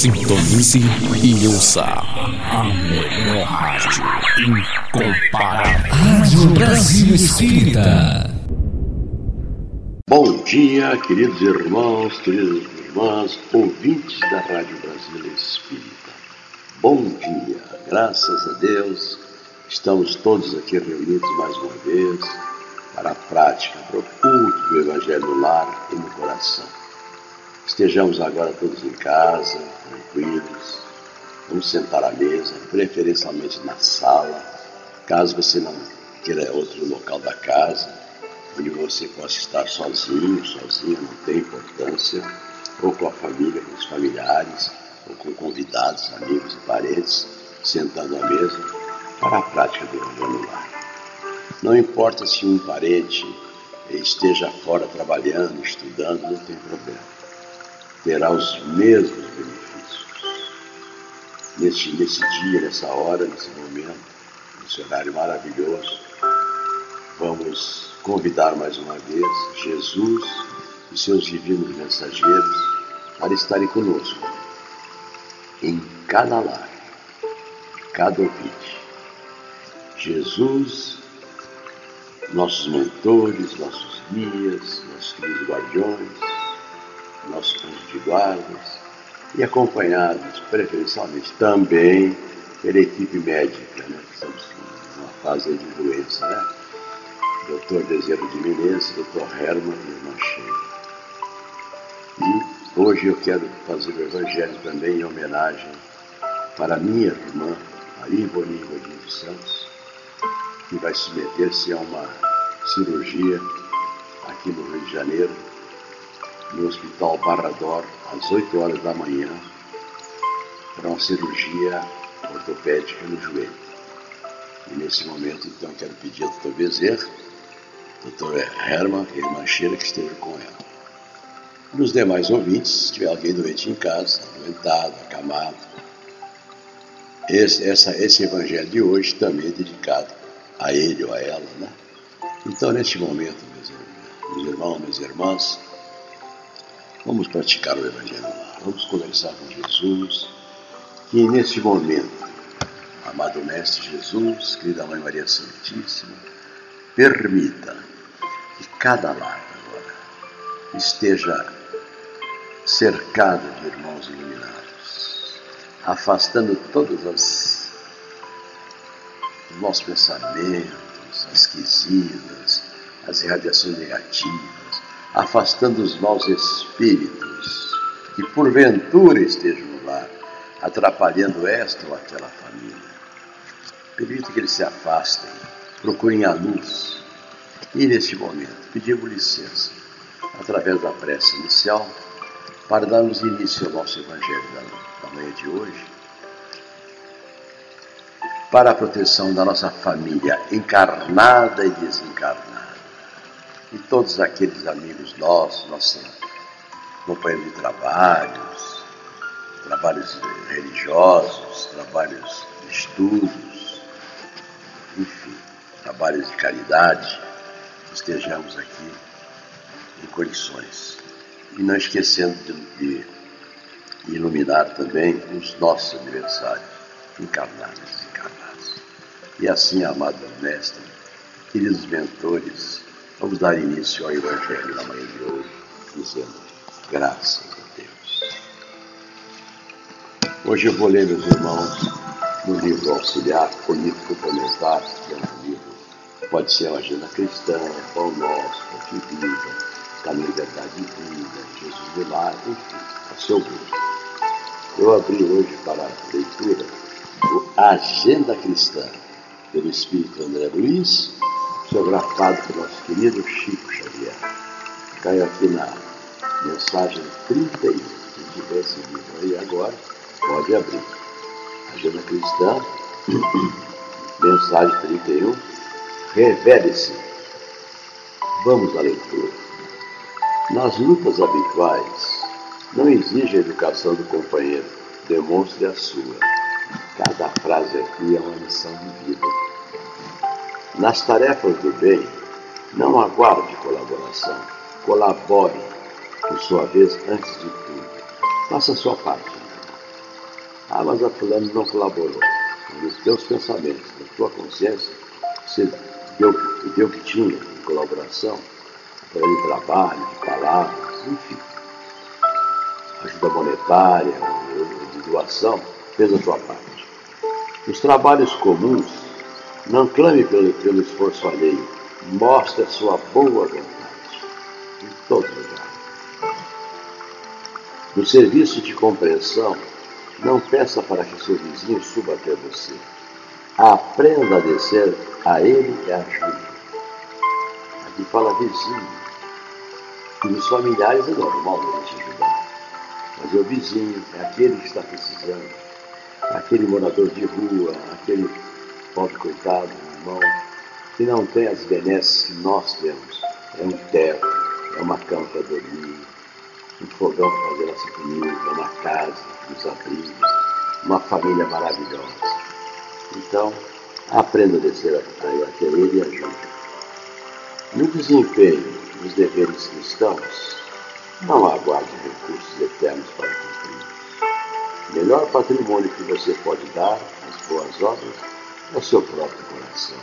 Sintonize e ouça a melhor rádio incomparável. Rádio Brasil Espírita. Bom dia, queridos irmãos, queridas irmãs, ouvintes da Rádio Brasil Espírita. Bom dia, graças a Deus, estamos todos aqui reunidos mais uma vez para a prática, para o culto do Evangelho no lar e no coração. Estejamos agora todos em casa, tranquilos, vamos sentar à mesa, preferencialmente na sala, caso você não queira outro local da casa, onde você possa estar sozinho, sozinha, não tem importância, ou com a família, com os familiares, ou com convidados, amigos e parentes, sentando à mesa para a prática do Evangelho. Não importa se um parente esteja fora trabalhando, estudando, não tem problema terá os mesmos benefícios. Nesse, nesse dia, nessa hora, nesse momento, nesse horário maravilhoso, vamos convidar mais uma vez Jesus e seus divinos mensageiros para estarem conosco em cada lar, cada ouvinte. Jesus, nossos mentores, nossos guias, nossos guardiões, nossos anjos de guardas e acompanhados preferencialmente também pela equipe médica, né? Estamos numa fase de doença, né? Doutor Dezeiro de Menezes, doutor Herman e irmã. E hoje eu quero fazer o Evangelho também em homenagem para minha irmã, a Ivone Godinho dos Santos, que vai submeter-se a uma cirurgia aqui no Rio de Janeiro, no Hospital Barrador às 8 horas da manhã para uma cirurgia ortopédica no joelho. E nesse momento, então, quero pedir ao Dr. Bezerra, Dr. Herman e irmã que estejam com ela. E os demais ouvintes, se tiver alguém doente em casa, adoentado, acamado, esse, essa, esse evangelho de hoje também é dedicado a ele ou a ela, né? Então, neste momento, meus, meus irmãos, minhas irmãs, Vamos praticar o Evangelho. Vamos conversar com Jesus. E neste momento, amado Mestre Jesus, querida Mãe Maria Santíssima, permita que cada lar agora esteja cercado de irmãos iluminados, afastando todas as os nossos pensamentos, as quisidas, as irradiações negativas afastando os maus espíritos que porventura estejam lar, atrapalhando esta ou aquela família. Permita que eles se afastem, procurem a luz. E neste momento, pedimos licença, através da prece inicial, para darmos início ao nosso Evangelho da, da manhã de hoje, para a proteção da nossa família encarnada e desencarnada e todos aqueles amigos nossos, nossos companheiros de trabalhos, trabalhos religiosos, trabalhos de estudos, enfim, trabalhos de caridade, estejamos aqui em condições. E não esquecendo de, de iluminar também os nossos aniversários, encarnados e desencarnados. E assim, amado mestre, queridos mentores, Vamos dar início ao Evangelho da manhã de hoje, dizendo graças a Deus. Hoje eu vou ler, meus irmãos, no livro auxiliar, o livro complementar, que é um livro, pode ser uma agenda cristã, pão nosso, pão de vida, caminho, verdade e vida, Jesus do lar, enfim, a seu gosto. Eu abri hoje para a leitura o Agenda Cristã, pelo Espírito André Luiz, psicografado pelo nosso querido Chico Xavier. Caiu aqui na mensagem 31. Quem tiver esse livro aí agora, pode abrir. Agenda Cristã, mensagem 31. Revele-se. Vamos à leitura. Nas lutas habituais, não exige a educação do companheiro, demonstre a sua. Cada frase aqui é uma lição de vida nas tarefas do bem, não aguarde colaboração. Colabore, por sua vez, antes de tudo. Faça a sua parte. Ah, mas a fulano não colaborou. Nos teus pensamentos, na tua consciência, você deu, deu o que tinha de colaboração, através de trabalho, de palavras, enfim. Ajuda monetária, de doação, fez a sua parte. Nos trabalhos comuns, não clame pelo, pelo esforço alheio, mostre a sua boa vontade, em todo lugar. No serviço de compreensão, não peça para que seu vizinho suba até você. Aprenda a descer a ele e ajude. Aqui fala vizinho. E nos familiares é normal a gente ajudar. Mas o vizinho, é aquele que está precisando. Aquele morador de rua, aquele pobre coitado, irmão, que não tem as benesses que nós temos. É um teto, é uma cama para dormir, um fogão para fazer nossa comida, uma casa, uns abrigos, uma família maravilhosa. Então, aprenda a descer até ele e ajude. No desempenho dos deveres cristãos, não aguarde recursos eternos para cumprir. O melhor patrimônio que você pode dar às boas obras é o seu próprio coração.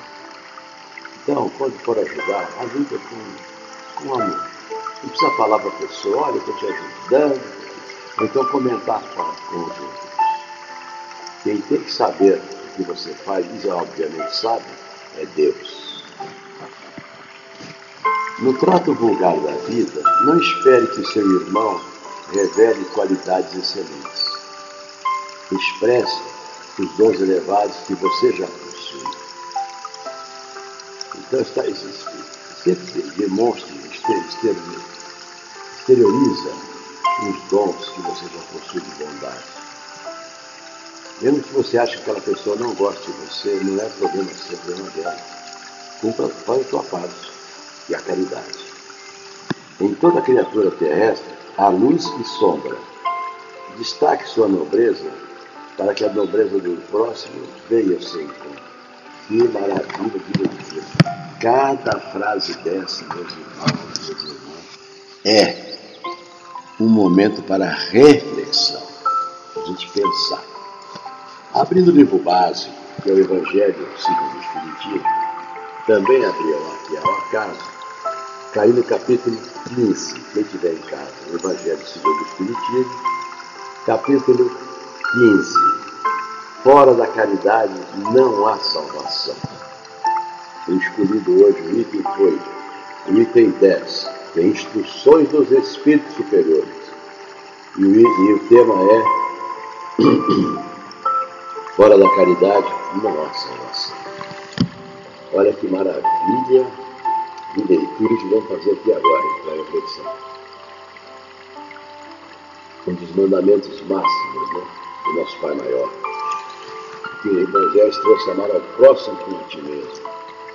Então, quando for ajudar, ajuda com, com amor. Não precisa falar para a pessoa, olha, estou te ajudando. Ou então comentar com os outros. Quem tem que saber o que você faz, e obviamente sabe, é Deus. No trato vulgar da vida, não espere que seu irmão revele qualidades excelentes. Expresse os dons elevados que você já possui. Então, está, sempre demonstre, exterioriza os dons que você já possui de bondade. Mesmo que você ache que aquela pessoa não goste de você, não é problema seu, é problema dela. Cumpra, faz a tua parte e a caridade. Em toda criatura terrestre há luz e sombra. Destaque sua nobreza para que a nobreza do próximo venha ao seu encontro. Que maravilha de leitura. Cada frase dessa, meus irmãos, meus irmãos, é um momento para reflexão, a gente pensar. Abrindo o livro básico, que é o Evangelho segundo o Espiritismo, também abriu aqui ao acaso, caiu no capítulo 15, quem tiver em casa, o Evangelho segundo o Espiritismo, capítulo 15. Fora da caridade não há salvação. O escolhido hoje, o item foi o item 10, que é Instruções dos Espíritos Superiores. E o, e o tema é Fora da caridade não há salvação. Olha que maravilha de leitura que vamos fazer aqui agora, para a reflexão. Um dos mandamentos máximos né, nosso Pai Maior. Que Evangelho trouxe amar ao próximo como a ti mesmo.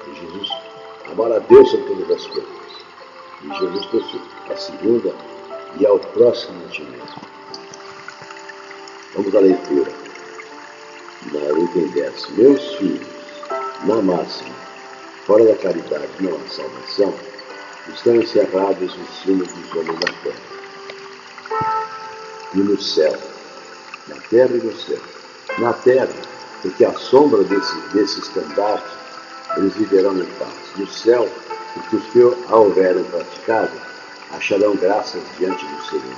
E Jesus, amar a Deus sobre todas as coisas. E Jesus trouxe a segunda e ao próximo a ti mesmo. Vamos à leitura. Na item 10. Meus filhos, na máxima, fora da caridade não há salvação, estão encerrados os sinos dos homens da terra. E no céu, na terra e no céu. Na terra, porque a sombra desse, desse estandarte, eles viverão em paz. No céu, porque os que a houverem praticado acharão graças diante do Senhor.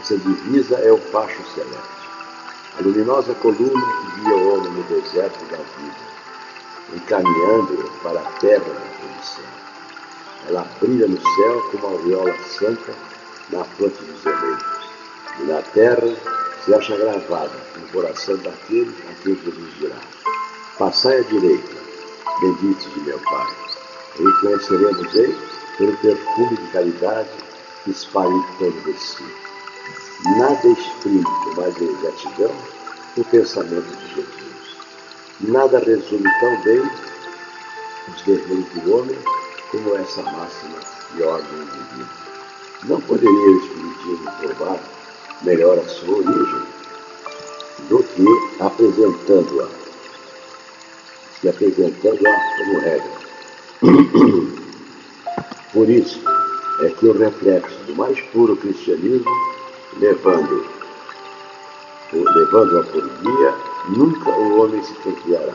Essa divisa é o facho celeste, a luminosa coluna que guia o homem no deserto da vida encaminhando-o para a terra da perdição. Ela brilha no céu como a aureola santa na fronte dos eleitos. E na terra se acha gravada no coração daquele a quem Jesus dirá: Passai à direita, benditos de meu Pai. E conheceremos ele pelo perfume de caridade que espalha em torno de si. Nada exprime com mais gratidão o pensamento de Jesus. Nada resume tão bem os deveres do homem como essa máxima de ordem divina. Não poderia o Espiritismo provar melhor a sua origem do que apresentando-a, se apresentando-a como regra. Por isso é que o reflexo do mais puro cristianismo, levando levando-a por guia, nunca o homem se desviará.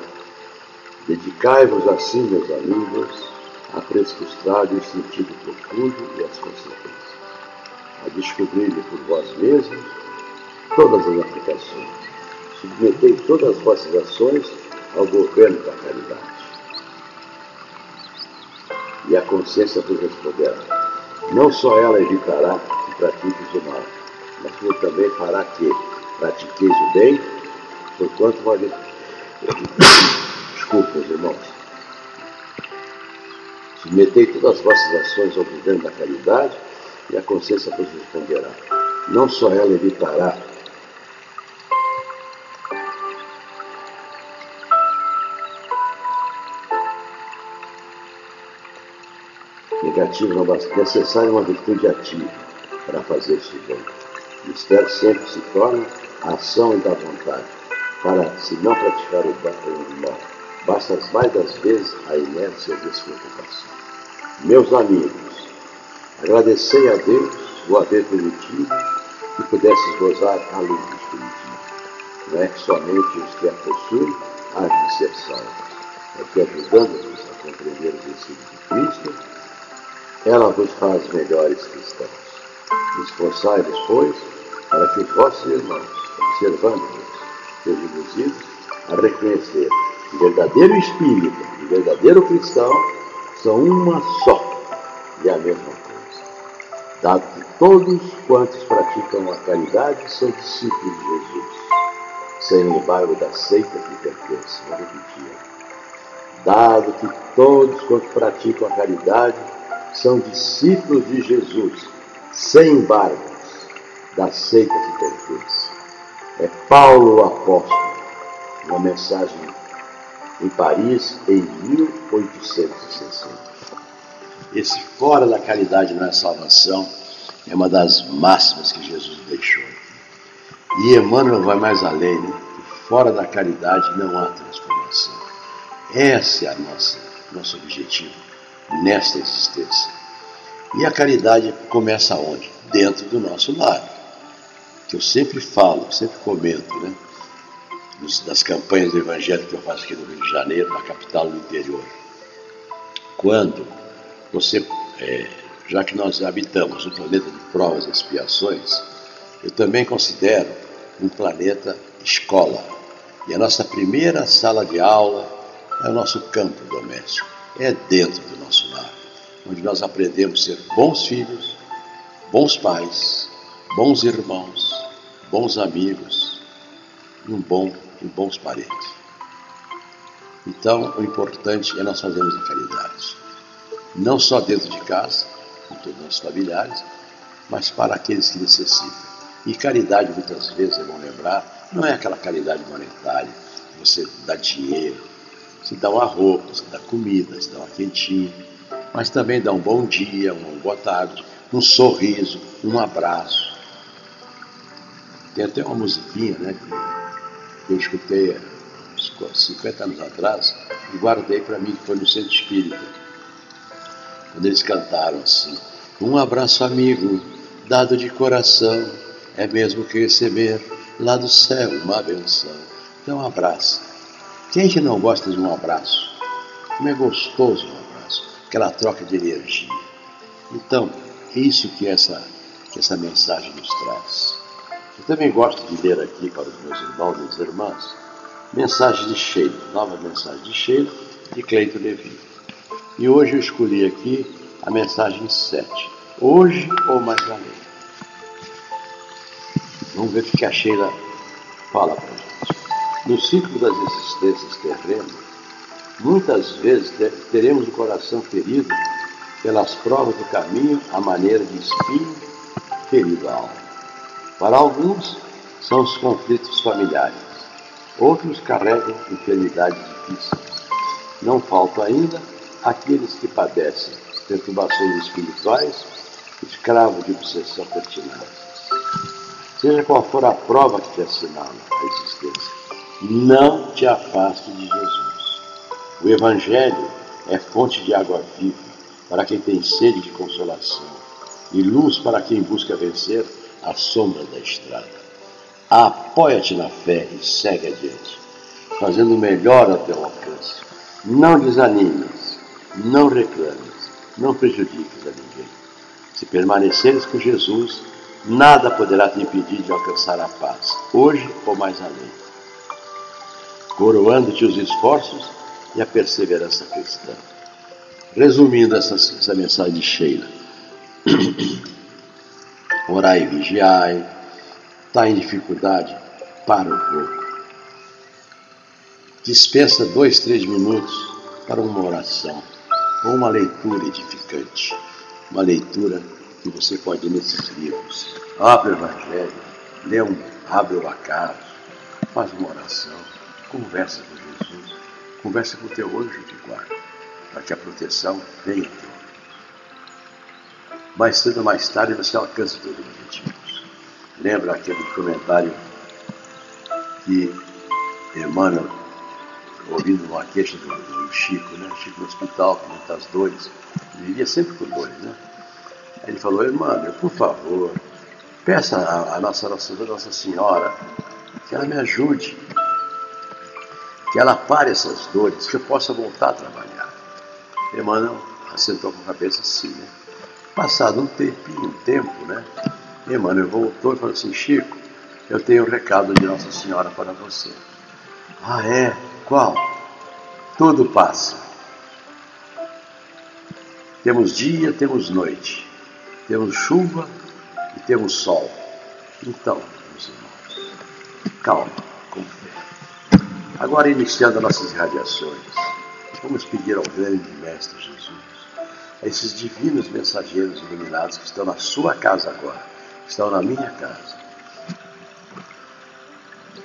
Dedicai-vos assim, meus amigos, a prescrustar o sentido profundo e as consequências, a descobrir por vós mesmos todas as aplicações. Submetei todas as vossas ações ao governo da caridade. E a consciência vos responderá. Não só ela evitará que pratiques o mal, mas como também fará que pratiqueis o bem, porquanto vale. Desculpa, irmãos. Submetei todas as vossas ações ao governo da caridade e a consciência vos responderá. Não só ela evitará negativo não basta. Necessária uma virtude ativa para fazer isso bem. Mistério sempre se torna a ação da vontade, para se não praticar o mal. Basta mais das vezes a inércia e a despreocupação. Meus amigos, agradecei a Deus o haver permitido que pudesses gozar a luz do Espiritismo. Não é que somente os que a possuem há de ser salvos, é que ajudando-nos a compreender os ensinos de Cristo, ela vos faz melhores cristãos. Esforçai-vos, pois, para que vossos irmãos, observando-vos, sejam induzidos a reconhecer que o verdadeiro espírito e o verdadeiro cristão são uma só e a mesma. Dado que todos quantos praticam a caridade são discípulos de Jesus, sem embargo da seita que pertencem. Vou repetir. Dado que todos quantos praticam a caridade são discípulos de Jesus, sem embargos da seita que pertence. É Paulo o apóstolo, uma mensagem em Paris em 1860. Esse fora da caridade não é salvação é uma das máximas que Jesus deixou. E Emmanuel vai mais além, né? fora da caridade não há transformação. Esse é o nosso, nosso objetivo nesta existência. E a caridade começa onde? Dentro do nosso lar. Que eu sempre falo, sempre comento, né? Das campanhas do Evangelho que eu faço aqui no Rio de Janeiro, na capital do interior. Quando você, é, já que nós habitamos um planeta de provas e expiações, eu também considero um planeta escola. E a nossa primeira sala de aula é o nosso campo doméstico é dentro do nosso lar, onde nós aprendemos a ser bons filhos, bons pais, bons irmãos, bons amigos e um bom e bons parentes. Então, o importante é nós fazermos a caridade, não só dentro de casa, com todos os familiares, mas para aqueles que necessitam. E caridade, muitas vezes, é bom lembrar, não é aquela caridade monetária, você dá dinheiro, se dá uma roupa, se dá comida, se dá uma quentinha, mas também dá um bom dia, uma boa tarde, um sorriso, um abraço. Tem até uma musiquinha, né, que eu escutei há 50 anos atrás e guardei para mim, que foi no Centro Espírita. Quando eles cantaram assim: Um abraço amigo, dado de coração, é mesmo que receber lá do céu uma benção. Então, um abraço quem que não gosta de um abraço? Como é gostoso um abraço, aquela troca de energia. Então, é isso que essa, que essa mensagem nos traz. Eu também gosto de ler aqui para os meus irmãos e irmãs mensagem de Sheila, nova mensagem de Sheila, de Cleito Levi. E hoje eu escolhi aqui a mensagem 7. Hoje ou mais além. Vamos ver o que a Sheila fala para gente. No ciclo das existências terrenas, muitas vezes teremos o coração ferido pelas provas do caminho à maneira de espinho ferido a alma. Para alguns, são os conflitos familiares, outros carregam enfermidades difíceis. Não faltam ainda aqueles que padecem perturbações espirituais, escravos de obsessão pertinaz. Seja qual for a prova que te assinala a existência, não te afaste de Jesus. O Evangelho é fonte de água viva para quem tem sede de consolação e luz para quem busca vencer as sombras da estrada. Apoia-te na fé e segue adiante, fazendo melhor ao teu alcance. Não desanimes, não reclames, não prejudiques a ninguém. Se permaneceres com Jesus, nada poderá te impedir de alcançar a paz, hoje ou mais além. Coroando-te os esforços e a perseverança cristã. Resumindo essa, essa mensagem de Sheila, orai e vigiai, está em dificuldade, para um pouco. Dispensa dois, três minutos para uma oração ou uma leitura edificante, uma leitura que você pode ler nesses livros. Abre o Evangelho, lê um, abre o acaso, faz uma oração, conversa com Jesus, conversa com o teu anjo de guarda, para que a proteção venha teu mais cedo ou mais tarde você alcança os objetivos. Lembra aquele comentário que Emmanuel, ouvindo uma queixa do, do Chico, né? Chico no hospital com muitas dores, ele vivia sempre com dores, né? Aí ele falou, Emmanuel, por favor, peça a, a nossa, nossa, nossa Senhora que ela me ajude, que ela pare essas dores, que eu possa voltar a trabalhar. Emmanuel assentou com a cabeça assim, né? Passado um tempinho, um tempo, né? Emmanuel voltou e falou assim, Chico, eu tenho um recado de Nossa Senhora para você. Ah, é? Qual? Tudo passa. Temos dia, temos noite. Temos chuva e temos sol. Então, meus irmãos, calma, com fé. Agora, iniciando nossas irradiações, vamos pedir ao grande Mestre Jesus a esses divinos mensageiros iluminados que estão na sua casa agora, que estão na minha casa.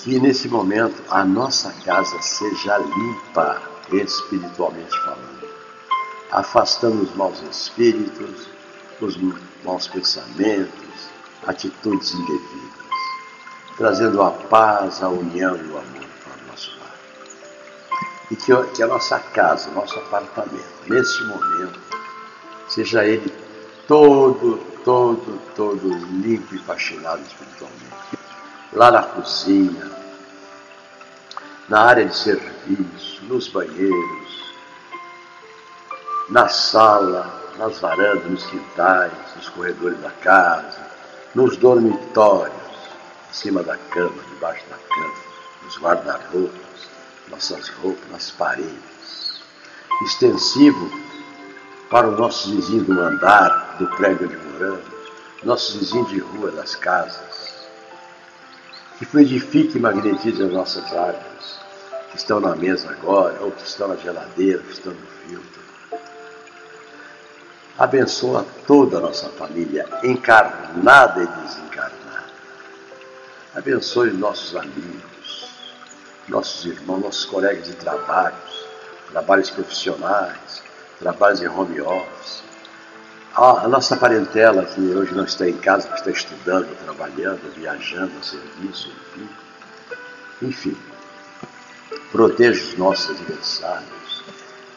Que nesse momento a nossa casa seja limpa, espiritualmente falando, afastando os maus espíritos, os maus pensamentos, atitudes indevidas, trazendo a paz, a união e o amor para o nosso lar. E que, que a nossa casa, nosso apartamento, nesse momento, seja ele todo, todo, todo limpo e faxinado espiritualmente. Lá na cozinha, na área de serviço, nos banheiros, na sala, nas varandas, nos quintais, nos corredores da casa, nos dormitórios, acima da cama, debaixo da cama, nos guarda-roupas, nossas roupas, nas paredes. Extensivo para os nossos vizinhos do andar, do prédio onde moramos, nossos vizinhos de rua, das casas. Que fluidifique e magnetize as nossas árvores, que estão na mesa agora, ou que estão na geladeira, que estão no filtro. Abençoa toda a nossa família, encarnada e desencarnada. Abençoe nossos amigos, nossos irmãos, nossos colegas de trabalhos, trabalhos profissionais, trabalhos em home office. A, nossa parentela que hoje não está em casa, que está estudando, trabalhando, viajando a serviço, enfim. Enfim, proteja os nossos adversários,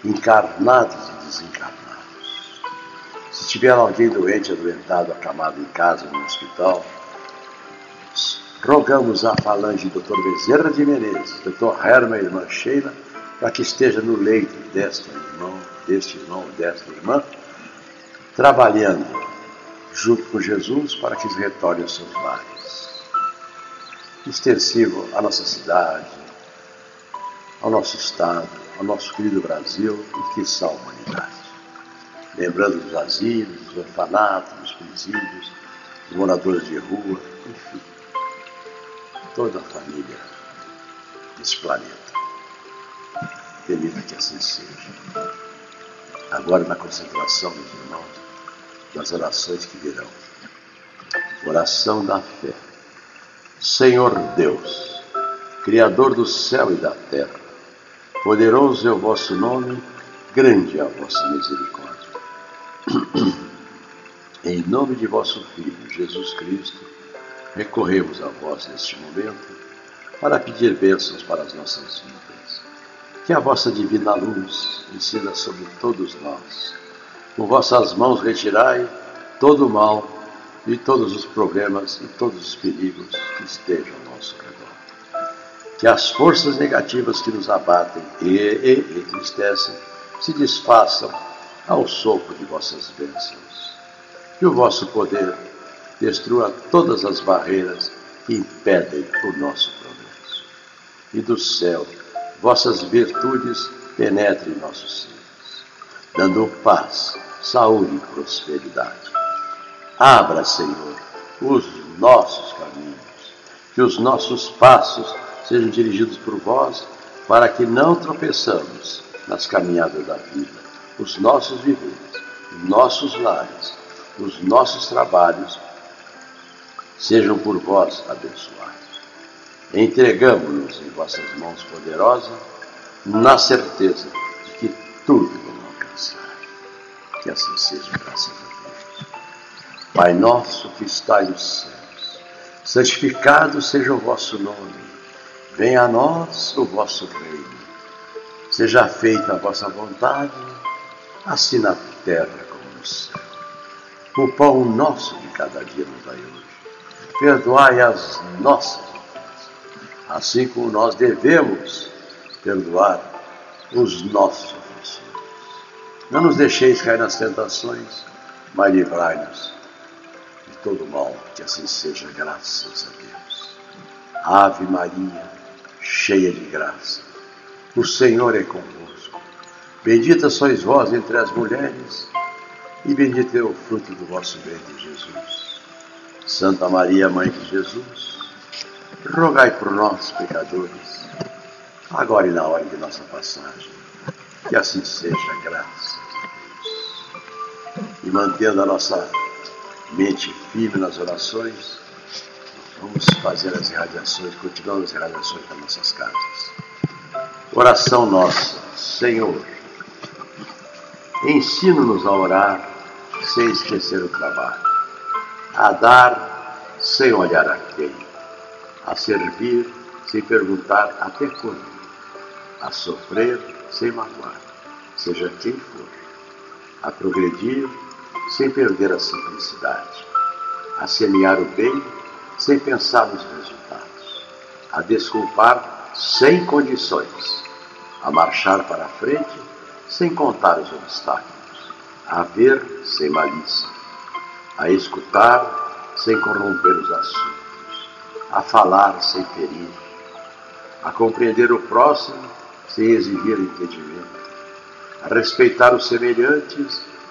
encarnados e desencarnados. Se tiver alguém doente, adoentado, acamado em casa, no hospital, rogamos a falange do Dr. Bezerra de Menezes, Dr. Herman e irmã Sheila, para que esteja no leito desta irmão deste irmão, desta irmã, trabalhando junto com Jesus para que eles retornem aos seus lares. Extensivo à nossa cidade, ao nosso Estado, ao nosso querido Brasil e que a humanidade. Lembrando dos asilos, dos orfanatos, dos presídios, dos moradores de rua, enfim, toda a família desse planeta. Permita que assim seja agora na concentração, meus irmãos, das orações que virão. Oração da fé. Senhor Deus, Criador do céu e da terra, poderoso é o vosso nome, grande é a vossa misericórdia. Em nome de vosso Filho, Jesus Cristo, recorremos a vós neste momento para pedir bênçãos para as nossas vidas. Que a vossa divina luz ensina sobre todos nós. Com vossas mãos retirai todo o mal de todos os problemas e todos os perigos que estejam ao nosso redor. Que as forças negativas que nos abatem e, e entristecem se desfaçam ao sopro de vossas bênçãos. Que o vosso poder destrua todas as barreiras que impedem o nosso progresso. E do céu, vossas virtudes penetrem nossos seres, dando paz, saúde e prosperidade. Abra, Senhor, os nossos caminhos, que os nossos passos sejam dirigidos por vós, para que não tropeçamos nas caminhadas da vida, os nossos viveres, nossos lares, os nossos trabalhos sejam por vós abençoados. Entregamos-nos em vossas mãos poderosas, na certeza de que tudo. Que assim seja, graças a Deus. Pai nosso que estais nos céus, santificado seja o vosso nome. Venha a nós o vosso reino. Seja feita a vossa vontade, assim na terra como no céu. O pão nosso de cada dia nos dai hoje perdoai as nossas ofensas, assim como nós devemos perdoar os nossos. Não nos deixeis cair nas tentações, mas livrai-nos de todo mal, que assim seja, graças a Deus. Ave Maria, cheia de graça, o Senhor é convosco. Bendita sois vós entre as mulheres, e bendito é o fruto do vosso ventre, Jesus. Santa Maria, Mãe de Jesus, rogai por nós, pecadores, agora e na hora de nossa passagem. Que assim seja, graças. E mantendo a nossa mente firme nas orações, vamos fazer as irradiações, continuando as irradiações das nossas casas. Oração nossa, Senhor, ensina-nos a orar sem esquecer o trabalho a dar sem olhar a quem, a servir sem perguntar até quando, a sofrer sem magoar, seja quem for, a progredir sem perder a simplicidade, a semear o bem sem pensar nos resultados, a desculpar sem condições, a marchar para a frente sem contar os obstáculos, a ver sem malícia a escutar sem corromper os assuntos, a falar sem ferir, a compreender o próximo sem exigir entendimento, a respeitar os semelhantes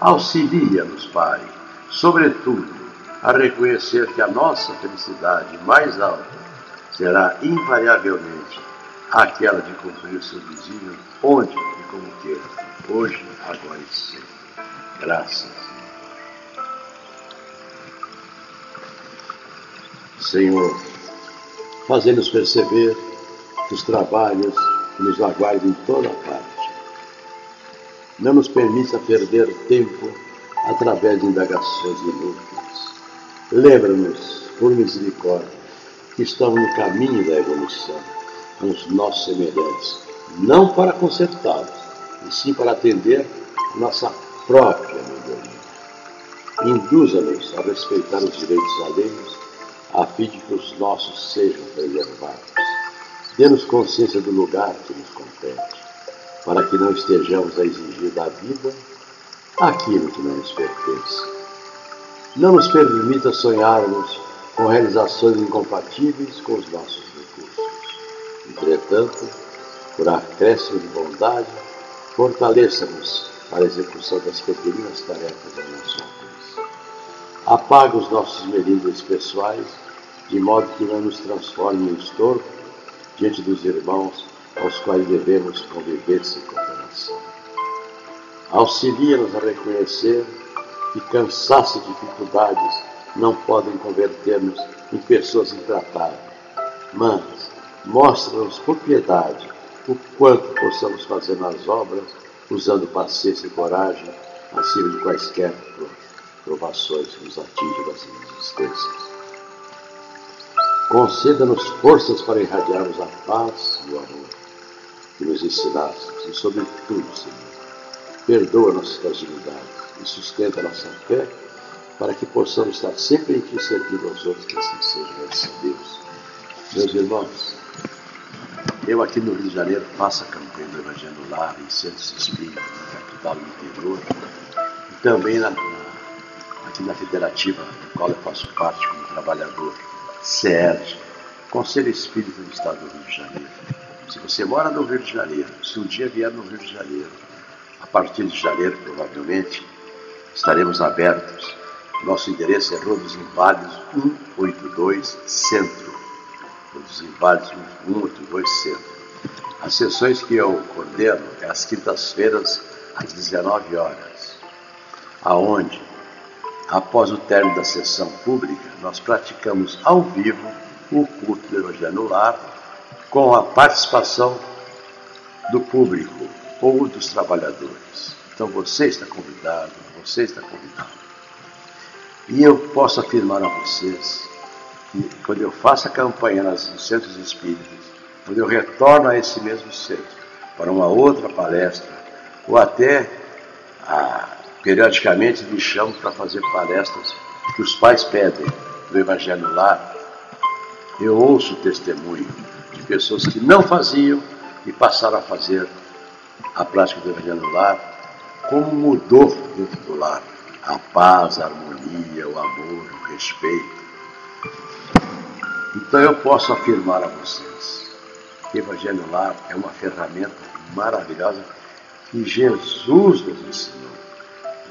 Auxilia-nos, Pai, sobretudo, a reconhecer que a nossa felicidade mais alta será invariavelmente aquela de cumprir seu vizinho onde e como queira, hoje, agora e sempre. Graças Senhor, fazendo-nos perceber os trabalhos que nos aguardam em toda parte. Não nos permita perder tempo através de indagações inúteis. Lembra-nos, por misericórdia, que estamos no caminho da evolução com os nossos semelhantes, não para consertá-los, e sim para atender a nossa própria melhoria. Induza-nos a respeitar os direitos alheios a fim de que os nossos sejam preservados. Dê-nos consciência do lugar que nos compete, para que não estejamos a exigir da vida aquilo que não nos pertence. Não nos permita sonharmos com realizações incompatíveis com os nossos recursos. Entretanto, por acréscimo de bondade, fortaleça-nos para a execução das pequenas tarefas da nossa alcance. Apaga os nossos melindres pessoais de modo que não nos transforme em estorvo diante dos irmãos aos quais devemos conviver sem cooperação. Auxilia-nos a reconhecer que cansaço e dificuldades não podem converter-nos em pessoas intratáveis, mas mostra-nos por piedade o quanto possamos fazer nas obras, usando paciência e coragem, acima de quaisquer provações que nos atingem das existências. Conceda-nos forças para irradiarmos a paz e o amor que nos ensinastes, e sobretudo, Senhor, perdoa nossas fragilidades e sustenta nossa fé para que possamos estar sempre em Ti servindo aos outros, que assim seja, graças a Deus. Meus irmãos, eu aqui no Rio de Janeiro faço a campanha do Evangelho Lar em centros espíritas, na capital do interior, e também na, na, aqui na federativa, da qual eu faço parte como trabalhador, CERJ, Conselho Espírita do Estado do Rio de Janeiro. Se você mora no Rio de Janeiro, se um dia vier no Rio de Janeiro, a partir de janeiro, provavelmente, estaremos abertos. Nosso endereço é Rua dos Inválidos 182 Centro. Rua dos Inválidos 182 Centro. As sessões que eu coordeno é às quintas-feiras, às 19 horas, aonde, após o término da sessão pública, nós praticamos ao vivo o culto do Evangelho no Lar, com a participação do público ou dos trabalhadores. Então você está convidado, você está convidado. E eu posso afirmar a vocês que quando eu faço a campanha nos centros espíritas, quando eu retorno a esse mesmo centro para uma outra palestra, ou até ah, periodicamente me chamam para fazer palestras que os pais pedem do Evangelho Lar, eu ouço o testemunho de pessoas que não faziam e passaram a fazer a prática do Evangelho Lar como mudou dentro do lar a paz, a harmonia, o amor, o respeito. Então eu posso afirmar a vocês que o Evangelho Lar é uma ferramenta maravilhosa que Jesus nos ensinou.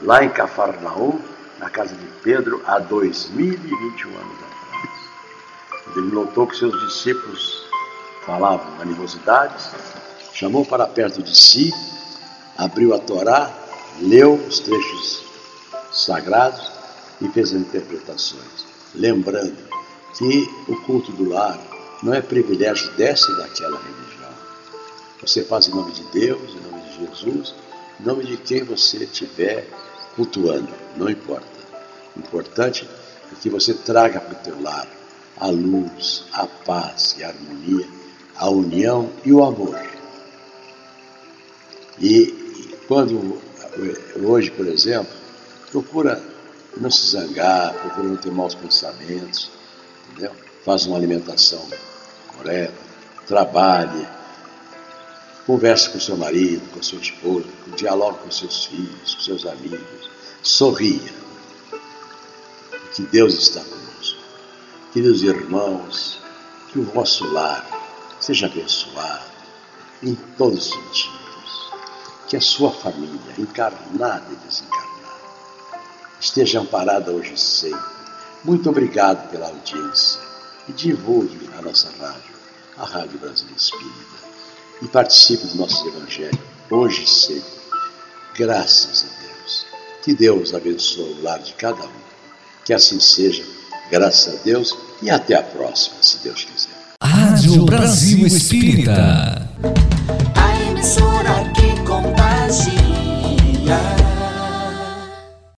Lá em Cafarnaum, na casa de Pedro, há 2021 anos atrás. Ele notou que seus discípulos falavam animosidades, chamou para perto de si, abriu a Torá leu os trechos sagrados e fez interpretações, lembrando que o culto do lar não é privilégio dessa e daquela religião. Você faz em nome de Deus, em nome de Jesus, em nome de quem você estiver cultuando, não importa. O importante é que você traga para o teu lar a luz, a paz e a harmonia, a união e o amor. E quando hoje, por exemplo, procura não se zangar, procura não ter maus pensamentos, entendeu? Faz uma alimentação correta, trabalhe, converse com seu marido, com sua esposa, dialogue com seus filhos, com seus amigos, sorria. Que Deus está conosco. Queridos irmãos, que o vosso lar seja abençoado em todos os sentidos que a sua família, encarnada e desencarnada, esteja amparada hoje sempre. Muito obrigado pela audiência e divulgue a nossa rádio, a Rádio Brasil Espírita, e participe do nosso Evangelho hoje e sempre. Graças a Deus. Que Deus abençoe o lar de cada um. Que assim seja. Graças a Deus e até a próxima, se Deus quiser. Rádio Brasil Espírita. A emissora que contagia.